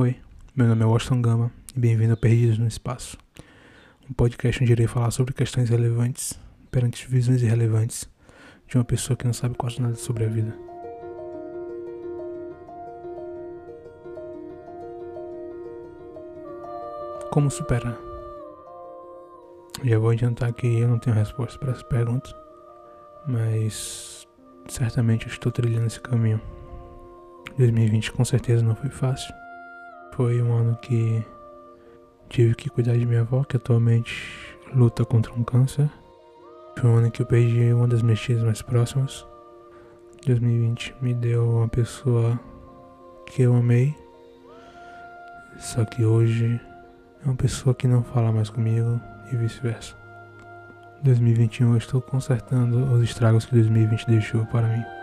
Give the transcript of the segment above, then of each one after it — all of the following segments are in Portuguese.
Oi, meu nome é Washington Gama e bem-vindo a Perdidos no Espaço, um podcast onde irei falar sobre questões relevantes perante visões irrelevantes de uma pessoa que não sabe quase nada sobre a vida. Como superar? Já vou adiantar que eu não tenho resposta para essa pergunta, mas certamente eu estou trilhando esse caminho. 2020 com certeza não foi fácil. Foi um ano que tive que cuidar de minha avó, que atualmente luta contra um câncer. Foi um ano que eu perdi uma das minhas tias mais próximas. 2020 me deu uma pessoa que eu amei, só que hoje é uma pessoa que não fala mais comigo e vice-versa. 2021 eu estou consertando os estragos que 2020 deixou para mim.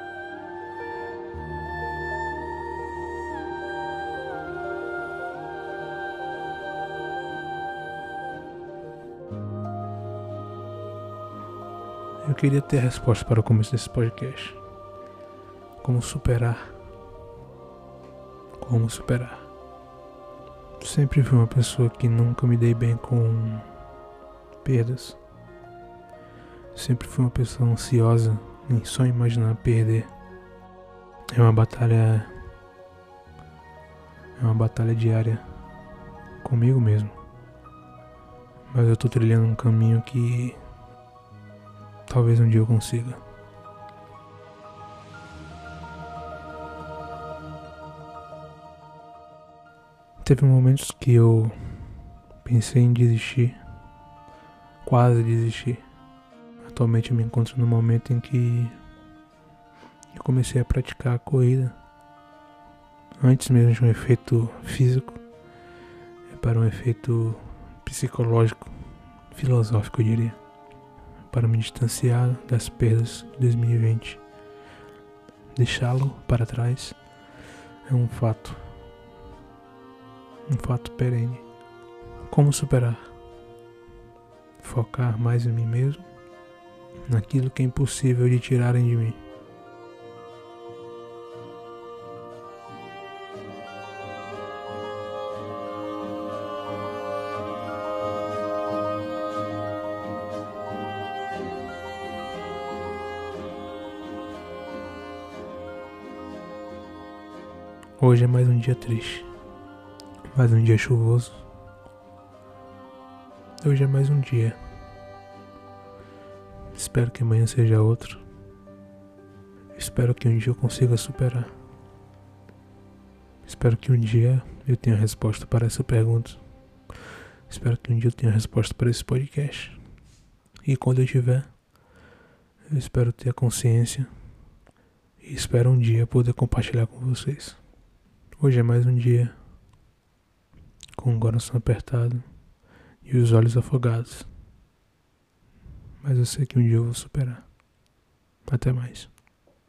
Eu queria ter a resposta para o começo desse podcast. Como superar? Como superar? Sempre fui uma pessoa que nunca me dei bem com perdas. Sempre fui uma pessoa ansiosa em só imaginar perder. É uma batalha. É uma batalha diária comigo mesmo. Mas eu tô trilhando um caminho que Talvez um dia eu consiga. Teve momentos que eu pensei em desistir, quase desistir. Atualmente eu me encontro no momento em que eu comecei a praticar a corrida. Antes mesmo de um efeito físico, é para um efeito psicológico, filosófico, eu diria para me distanciar das perdas de 2020. Deixá-lo para trás é um fato, um fato perene. Como superar? Focar mais em mim mesmo, naquilo que é impossível de tirarem de mim. Hoje é mais um dia triste, mais um dia chuvoso. Hoje é mais um dia. Espero que amanhã seja outro. Espero que um dia eu consiga superar. Espero que um dia eu tenha resposta para essa pergunta. Espero que um dia eu tenha resposta para esse podcast. E quando eu tiver, eu espero ter a consciência e espero um dia poder compartilhar com vocês. Hoje é mais um dia com o coração apertado e os olhos afogados. Mas eu sei que um dia eu vou superar. Até mais.